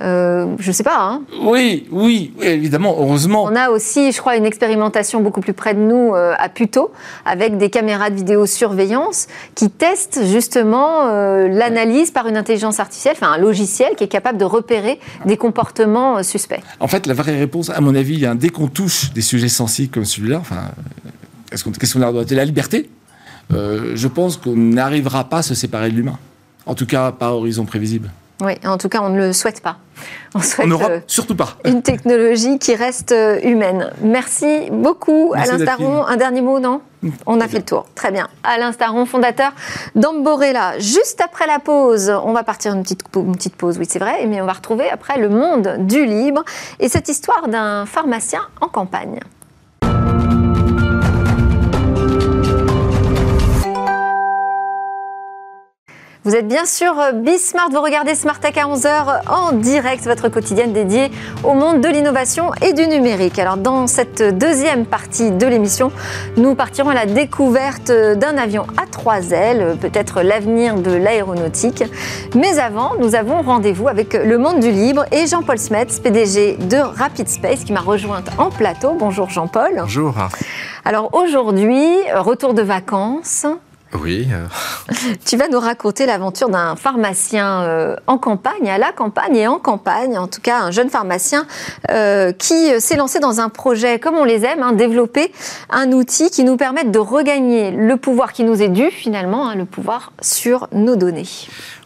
A: Euh, je ne sais pas. Hein.
D: Oui, oui, évidemment, heureusement.
A: On a aussi, je crois, une expérimentation beaucoup plus près de nous euh, à Puto, avec des caméras de vidéosurveillance qui testent justement euh, l'analyse par une intelligence artificielle, enfin un logiciel qui est capable de repérer des comportements suspects.
D: En fait, la vraie réponse, à mon avis, dès qu'on touche des sujets sensibles comme celui-là, enfin, qu'on qu'est-ce qu'on a La liberté? je pense qu'on n'arrivera pas à se séparer de l'humain. En tout cas, pas à horizon prévisible.
A: Oui, en tout cas, on ne le souhaite pas.
D: On souhaite Europe, euh, surtout pas.
A: Une technologie qui reste euh, humaine. Merci beaucoup, Alain Staron. Un dernier mot, non? On a fait le tour. Très bien. Alain Staron, fondateur d'Amborella. Juste après la pause, on va partir une petite, une petite pause, oui, c'est vrai, mais on va retrouver après le monde du libre et cette histoire d'un pharmacien en campagne. Vous êtes bien sûr euh, Bismart, vous regardez Smart Tech à 11h en direct, votre quotidienne dédiée au monde de l'innovation et du numérique. Alors dans cette deuxième partie de l'émission, nous partirons à la découverte d'un avion à trois ailes, peut-être l'avenir de l'aéronautique. Mais avant, nous avons rendez-vous avec le monde du libre et Jean-Paul Smets, PDG de Rapid Space, qui m'a rejointe en plateau. Bonjour Jean-Paul.
E: Bonjour.
A: Alors aujourd'hui, retour de vacances,
E: Oui.
A: tu vas nous raconter l'aventure d'un pharmacien en campagne, à la campagne et en campagne, en tout cas un jeune pharmacien qui s'est lancé dans un projet, comme on les aime, hein, développer un outil qui nous permette de regagner le pouvoir qui nous est dû finalement, hein, le pouvoir sur nos données.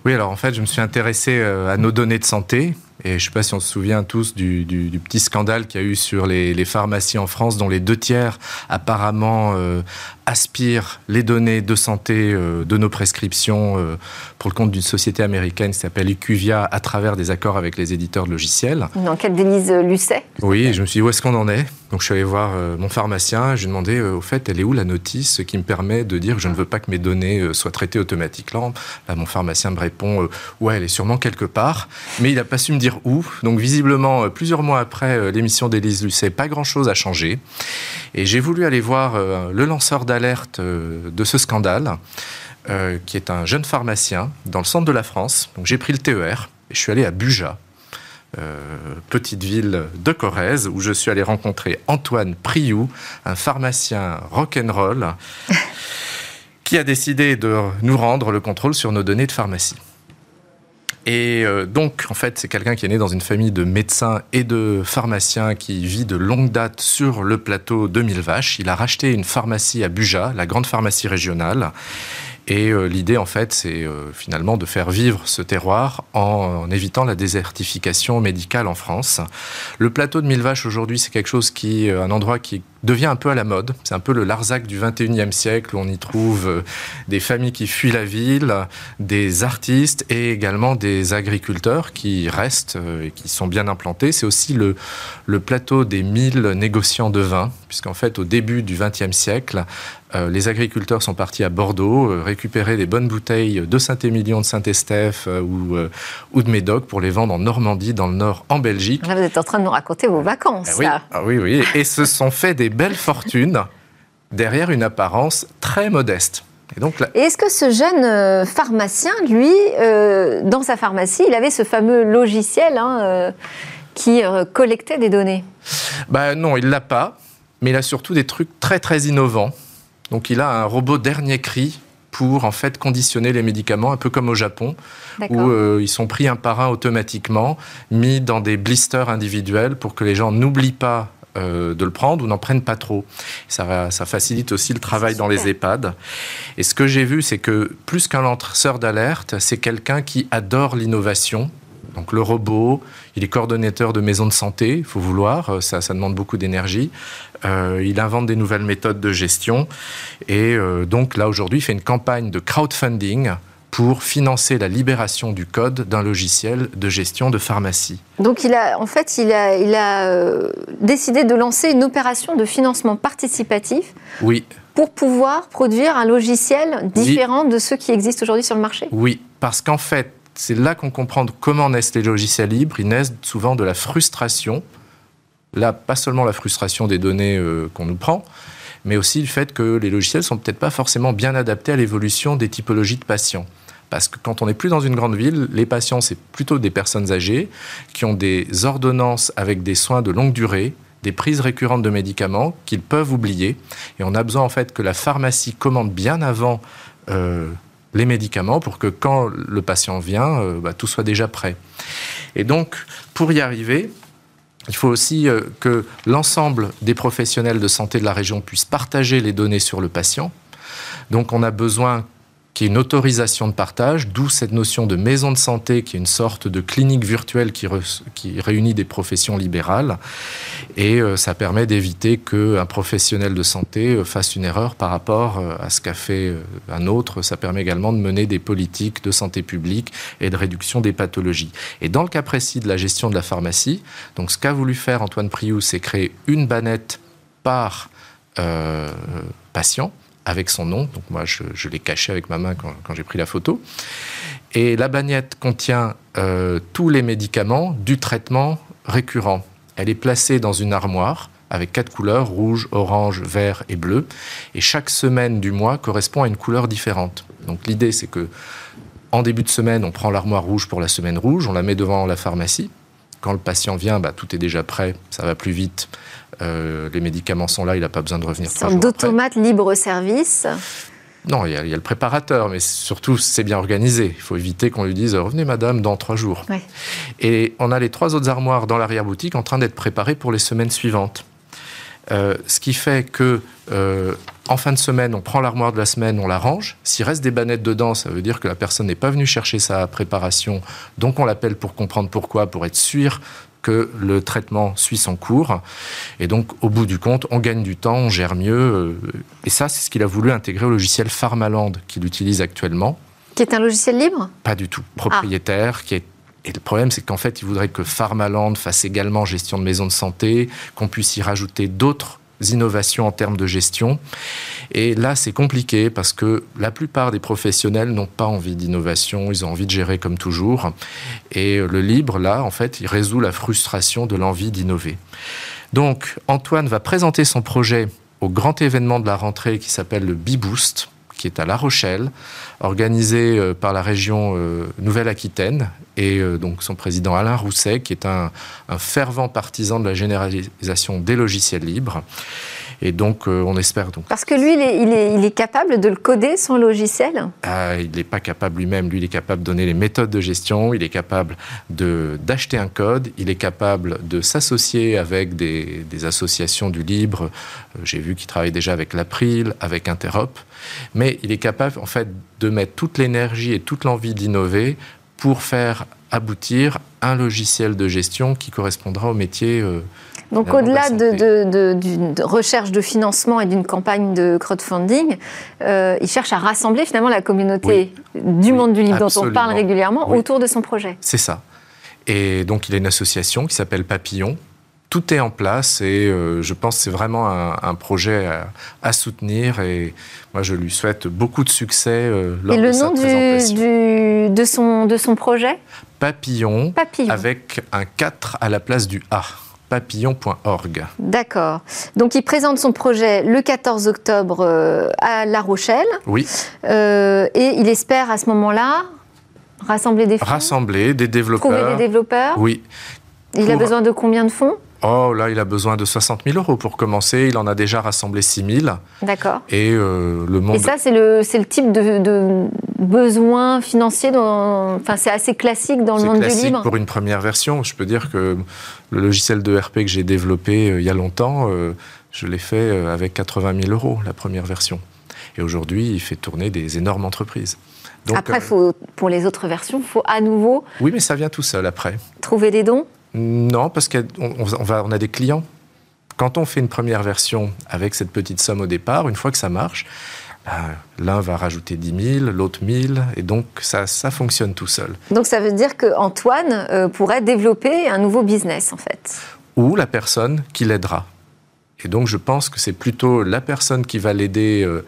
E: Oui, alors en fait, je me suis intéressé à nos données de santé et je ne sais pas si on se souvient tous du, petit scandale qu'il y a eu sur les, pharmacies en France, dont les deux tiers apparemment euh, aspirent les données de santé euh, de nos prescriptions euh, pour le compte d'une société américaine qui s'appelle IQVIA à travers des accords avec les éditeurs de logiciels.
A: Une enquête d'Élise Lucet?
E: Oui, je me suis dit où est-ce qu'on en est? Donc je suis allé voir mon pharmacien, je lui ai demandé au fait, elle est où la notice? Qui me permet de dire que je ne veux pas que mes données soient traitées automatiquement Là, mon pharmacien me répond ouais, elle est sûrement quelque part, mais il n'a pas su me dire où. Donc visiblement, euh, plusieurs mois après euh, l'émission d'Élise Lucet, pas grand-chose a changé. Et j'ai voulu aller voir euh, le lanceur d'alerte de ce scandale, qui est un jeune pharmacien dans le centre de la France. Donc j'ai pris le TER et je suis allé à Buja. petite ville de Corrèze, où je suis allé rencontrer Antoine Priou, un pharmacien rock'n'roll, qui a décidé de nous rendre le contrôle sur nos données de pharmacie. Et euh, donc, en fait, c'est quelqu'un qui est né dans une famille de médecins et de pharmaciens qui vit de longue date sur le plateau de Mille Vaches. Il a racheté une pharmacie à Buja, la grande pharmacie régionale. Et euh, l'idée, en fait, c'est euh, finalement de faire vivre ce terroir en, évitant la désertification médicale en France. Le plateau de Mille Vaches aujourd'hui, c'est quelque chose qui, un endroit qui devient un peu à la mode. C'est un peu le Larzac du 21e siècle où on y trouve euh, des familles qui fuient la ville, des artistes et également des agriculteurs qui restent euh, et qui sont bien implantés. C'est aussi le, le plateau des mille négociants de vin, puisqu'en fait, au début du 20e siècle, euh, les agriculteurs sont partis à Bordeaux récupérer des bonnes bouteilles de Saint-Émilion, de Saint-Estèphe ou, ou de Médoc pour les vendre en Normandie, dans le nord, en Belgique.
A: Là, vous êtes en train de nous raconter vos vacances.
E: Eh oui, ah oui, oui. Et se sont fait des belle fortune derrière une apparence très modeste.
A: Et donc est-ce que ce jeune euh, pharmacien, lui, euh, dans sa pharmacie, il avait ce fameux logiciel hein, euh, qui collectait des données?
E: Bah, Non, il l'a pas, mais il a surtout des trucs très très innovants. Donc il a un robot dernier cri pour en fait conditionner les médicaments, un peu comme au Japon, où ils sont pris un par un automatiquement, mis dans des blisters individuels pour que les gens n'oublient pas euh, de le prendre ou n'en prennent pas trop. Ça, ça facilite aussi le travail dans les EHPAD. Et ce que j'ai vu, c'est que plus qu'un lanceur d'alerte, c'est quelqu'un qui adore l'innovation. Donc le robot, il est coordonnateur de maisons de santé, il faut vouloir, euh, ça, ça demande beaucoup d'énergie. Euh, il invente des nouvelles méthodes de gestion. Et donc là, aujourd'hui, il fait une campagne de crowdfunding pour financer la libération du code d'un logiciel de gestion de pharmacie.
A: Donc il a, en fait, il a, il a euh, décidé de lancer une opération de financement participatif.
E: Oui.
A: Pour pouvoir produire un logiciel différent de ceux qui existent aujourd'hui sur le marché.
E: Oui, parce qu'en fait, c'est là qu'on comprend comment naissent les logiciels libres. Ils naissent souvent de la frustration. Là, pas seulement la frustration des données euh, qu'on nous prend, mais aussi le fait que les logiciels sont peut-être pas forcément bien adaptés à l'évolution des typologies de patients. Parce que quand on n'est plus dans une grande ville, les patients, c'est plutôt des personnes âgées qui ont des ordonnances avec des soins de longue durée, des prises récurrentes de médicaments qu'ils peuvent oublier. Et on a besoin en fait que la pharmacie commande bien avant euh, les médicaments pour que quand le patient vient, euh, bah, tout soit déjà prêt. Et donc, pour y arriver, il faut aussi euh, que l'ensemble des professionnels de santé de la région puissent partager les données sur le patient. Donc on a besoin qui est une autorisation de partage, d'où cette notion de maison de santé, qui est une sorte de clinique virtuelle qui, réunit des professions libérales. Et euh, ça permet d'éviter qu'un professionnel de santé euh, fasse une erreur par rapport euh, à ce qu'a fait un autre. Ça permet également de mener des politiques de santé publique et de réduction des pathologies. Et dans le cas précis de la gestion de la pharmacie, donc ce qu'a voulu faire Antoine Priou, c'est créer une bannette par patient avec son nom. Donc moi, je, l'ai caché avec ma main quand, j'ai pris la photo. Et la bagnette contient euh, tous les médicaments du traitement récurrent. Elle est placée dans une armoire avec quatre couleurs, rouge, orange, vert et bleu. Et chaque semaine du mois correspond à une couleur différente. Donc l'idée, c'est que en début de semaine, on prend l'armoire rouge pour la semaine rouge, on la met devant la pharmacie. Quand le patient vient, bah, tout est déjà prêt, ça va plus vite. Euh, les médicaments sont là, il n'a pas besoin de revenir.
A: Sorte d'automate libre-service
E: non, il y, a, le préparateur, mais surtout, c'est bien organisé. Il faut éviter qu'on lui dise Revenez, madame, dans trois jours. Et on a les trois autres armoires dans l'arrière-boutique en train d'être préparées pour les semaines suivantes. Euh, ce qui fait que euh, en fin de semaine, on prend l'armoire de la semaine, on la range. S'il reste des bannettes dedans, ça veut dire que la personne n'est pas venue chercher sa préparation. Donc on l'appelle pour comprendre pourquoi, pour être sûr que le traitement suit son cours. Et donc, au bout du compte, on gagne du temps, on gère mieux. Euh, et ça, c'est ce qu'il a voulu intégrer au logiciel Pharmaland qu'il utilise actuellement.
A: Qui est un logiciel libre?
E: Pas du tout. Propriétaire, qui est et le problème, c'est qu'en fait, il voudrait que Pharmaland fasse également gestion de maisons de santé, qu'on puisse y rajouter d'autres innovations en termes de gestion. Et là, c'est compliqué parce que la plupart des professionnels n'ont pas envie d'innovation, ils ont envie de gérer comme toujours. Et le libre, là, en fait, il résout la frustration de l'envie d'innover. Donc, Antoine va présenter son projet au grand événement de la rentrée qui s'appelle le B-Boost qui est à La Rochelle, organisé euh, par la région euh, Nouvelle-Aquitaine et euh, donc son président Alain Rousset, qui est un, un, fervent partisan de la généralisation des logiciels libres. Et donc, euh, on espère donc.
A: Parce que lui, il est, il est, il est capable de le coder, son logiciel?
E: Ah, Il n'est pas capable lui-même. Lui, il est capable de donner les méthodes de gestion, il est capable d'acheter un code, il est capable de s'associer avec des, des, associations du libre. Euh, j'ai vu qu'il travaille déjà avec l'April, avec Interop. Mais il est capable, en fait, de mettre toute l'énergie et toute l'envie d'innover pour faire aboutir un logiciel de gestion qui correspondra au métier. Euh,
A: donc au-delà d'une de, recherche de financement et d'une campagne de crowdfunding, euh, il cherche à rassembler finalement la communauté du monde du livre dont on parle régulièrement autour de son projet.
E: C'est ça. Et donc il a une association qui s'appelle Papillon. Tout est en place et euh, je pense que c'est vraiment un, projet à, soutenir et moi je lui souhaite beaucoup de succès euh, lors et
A: le
E: nom
A: du, de, son, de son projet?
E: Papillon, Papillon, avec un 4 à la place du A papillon.org.
A: D'accord. Donc il présente son projet le 14 octobre euh, à La Rochelle.
E: Oui.
A: Et il espère à ce moment-là rassembler des fonds?
E: Rassembler des développeurs.
A: Trouver des développeurs?
E: Oui.
A: Il a besoin de combien de fonds?
E: Oh, là, il a besoin de 60 000 euros pour commencer. Il en a déjà rassemblé 6 000.
A: D'accord.
E: Et euh, le monde.
A: Et ça, c'est le, le type de, de besoin financier. Dans... Enfin, c'est assez classique dans le monde du libre.
E: pour une première version. Je peux dire que le logiciel de RP que j'ai développé euh, il y a longtemps, euh, je l'ai fait avec 80 000 euros, la première version. Et aujourd'hui, il fait tourner des énormes entreprises.
A: après, faut, pour les autres versions, il faut à nouveau.
E: Oui, mais ça vient tout seul après.
A: Trouver des dons
E: non, parce qu'on on a des clients. Quand on fait une première version avec cette petite somme au départ, une fois que ça marche, ben, l'un va rajouter 10 000, l'autre 1000, et donc ça, ça fonctionne tout seul.
A: Donc ça veut dire qu'Antoine euh, pourrait développer un nouveau business, en fait
E: Ou la personne qui l'aidera. Et donc je pense que c'est plutôt la personne qui va l'aider euh,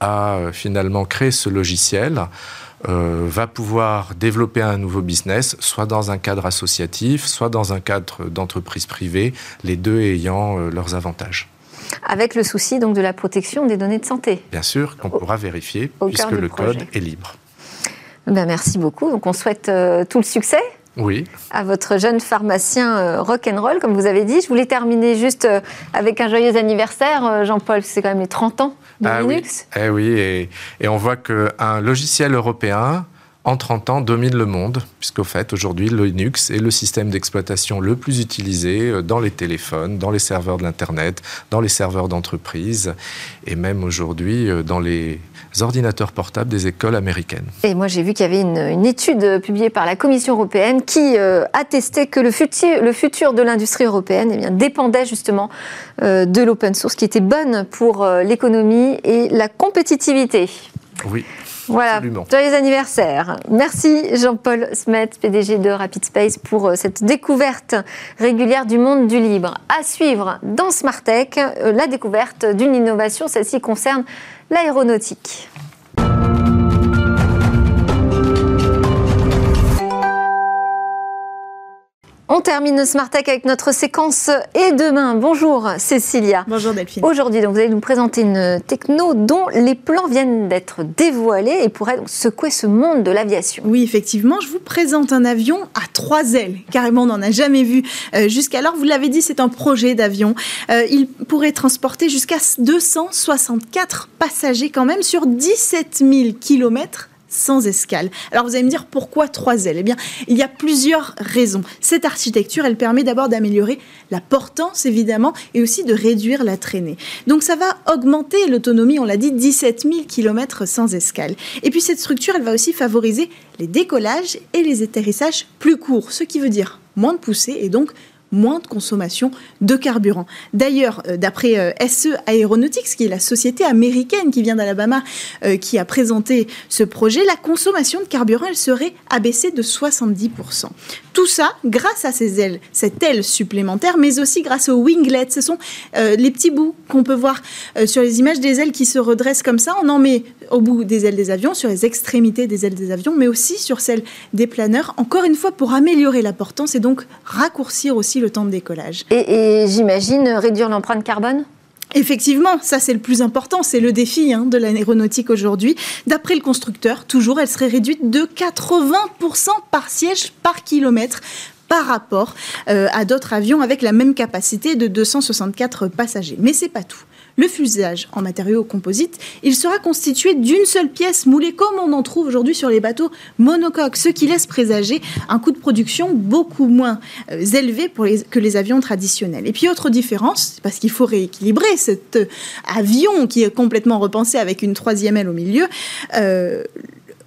E: à euh, finalement créer ce logiciel euh, va pouvoir développer un nouveau business, soit dans un cadre associatif, soit dans un cadre d'entreprise privée, les deux ayant euh, leurs avantages.
A: Avec le souci donc de la protection des données de santé.
E: Bien sûr, qu'on pourra vérifier puisque le code est libre.
A: Ben merci beaucoup. Donc on souhaite euh, tout le succès
E: oui.
A: à votre jeune pharmacien rock and roll, comme vous avez dit. Je voulais terminer juste avec un joyeux anniversaire, Jean-Paul, c'est quand même les 30 ans ah
E: Linux Oui, eh oui et, et, on voit qu'un logiciel européen, en 30 ans, domine le monde, puisqu'au fait, aujourd'hui, Linux est le système d'exploitation le plus utilisé euh, dans les téléphones, dans les serveurs de l'Internet, dans les serveurs d'entreprise, et même aujourd'hui euh, dans les ordinateurs portables des écoles américaines.
A: Et moi, j'ai vu qu'il y avait une, étude publiée par la Commission européenne qui euh, attestait que le futur, le futur de l'industrie européenne eh bien, dépendait justement euh, de l'open source, qui était bonne pour euh, l'économie et la compétitivité.
E: Oui.
A: Voilà,
E: Absolument.
A: joyeux anniversaire. Merci Jean-Paul Smet, PDG de Rapid Space, pour cette découverte régulière du monde du libre. À suivre dans Smart Tech, la découverte d'une innovation, celle-ci concerne l'aéronautique. On termine Smart Tech avec notre séquence et demain. Bonjour Cécilia.
F: Bonjour Delphine.
A: Aujourd'hui, donc, vous allez nous présenter une techno dont les plans viennent d'être dévoilés et pourrait donc secouer ce monde de l'aviation.
F: Oui, effectivement, je vous présente un avion à trois ailes. Carrément, on n'en a jamais vu euh, jusqu'alors. Vous l'avez dit, c'est un projet d'avion. Euh, il pourrait transporter jusqu'à 264 passagers quand même sur 17 000 kilomètres sans escale. Alors vous allez me dire pourquoi trois ailes Eh bien, il y a plusieurs raisons. Cette architecture, elle permet d'abord d'améliorer la portance évidemment et aussi de réduire la traînée. Donc ça va augmenter l'autonomie, on l'a dit, 17 000 km sans escale. Et puis cette structure, elle va aussi favoriser les décollages et les atterrissages plus courts, ce qui veut dire moins de poussée et donc moins de consommation de carburant. D'ailleurs, euh, d'après euh, SE Aeronautics, qui est la société américaine qui vient d'Alabama, euh, qui a présenté ce projet, la consommation de carburant, elle serait abaissée de 70%. Tout ça grâce à ces ailes, cette aile supplémentaire, mais aussi grâce aux winglets. Ce sont les petits bouts qu'on peut voir sur les images des ailes qui se redressent comme ça. On en met au bout des ailes des avions, sur les extrémités des ailes des avions, mais aussi sur celles des planeurs, encore une fois pour améliorer la portance et donc raccourcir aussi le temps de décollage.
A: Et, j'imagine réduire l'empreinte carbone?
F: Effectivement, ça c'est le plus important, c'est le défi hein, de l'aéronautique aujourd'hui. D'après le constructeur, toujours, elle serait réduite de 80% par siège par kilomètre par rapport euh, à d'autres avions avec la même capacité de 264 passagers. Mais c'est pas tout. Le fuselage en matériaux composites, il sera constitué d'une seule pièce moulée comme on en trouve aujourd'hui sur les bateaux monocoques, ce qui laisse présager un coût de production beaucoup moins euh, élevé que les avions traditionnels. Et puis autre différence, parce qu'il faut rééquilibrer cet euh, avion qui est complètement repensé avec une troisième aile au milieu. Euh,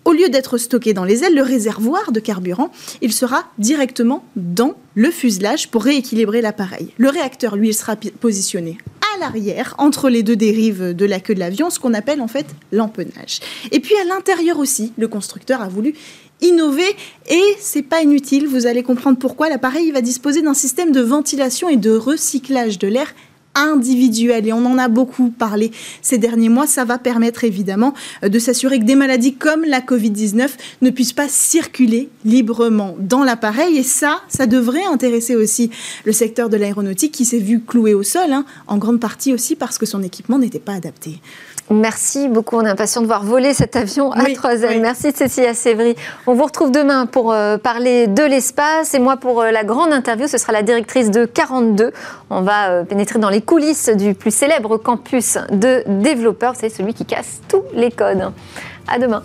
F: au lieu d'être stocké dans les ailes, le réservoir de carburant, il sera directement dans le fuselage pour rééquilibrer l'appareil. Le réacteur, lui, il sera positionné l'arrière, entre les deux dérives de la queue de l'avion, ce qu'on appelle en fait l'empennage. Et puis à l'intérieur aussi, le constructeur a voulu innover et c'est pas inutile, vous allez comprendre pourquoi. L'appareil va disposer d'un système de ventilation et de recyclage de l'air individuelle et on en a beaucoup parlé ces derniers mois. Ça va permettre évidemment euh, de s'assurer que des maladies comme la Covid-19 ne puissent pas circuler librement dans l'appareil et ça, ça devrait intéresser aussi le secteur de l'aéronautique qui s'est vu cloué au sol, hein, en grande partie aussi parce que son équipement n'était pas adapté.
A: Merci beaucoup. On est impatient de voir voler cet avion à trois ailes. Merci Cécilia Sévry. On vous retrouve demain pour euh, parler de l'espace. Et moi, pour euh, la grande interview, ce sera la directrice de 42. On va euh, pénétrer dans les coulisses du plus célèbre campus de développeurs. C'est celui qui casse tous les codes. À demain.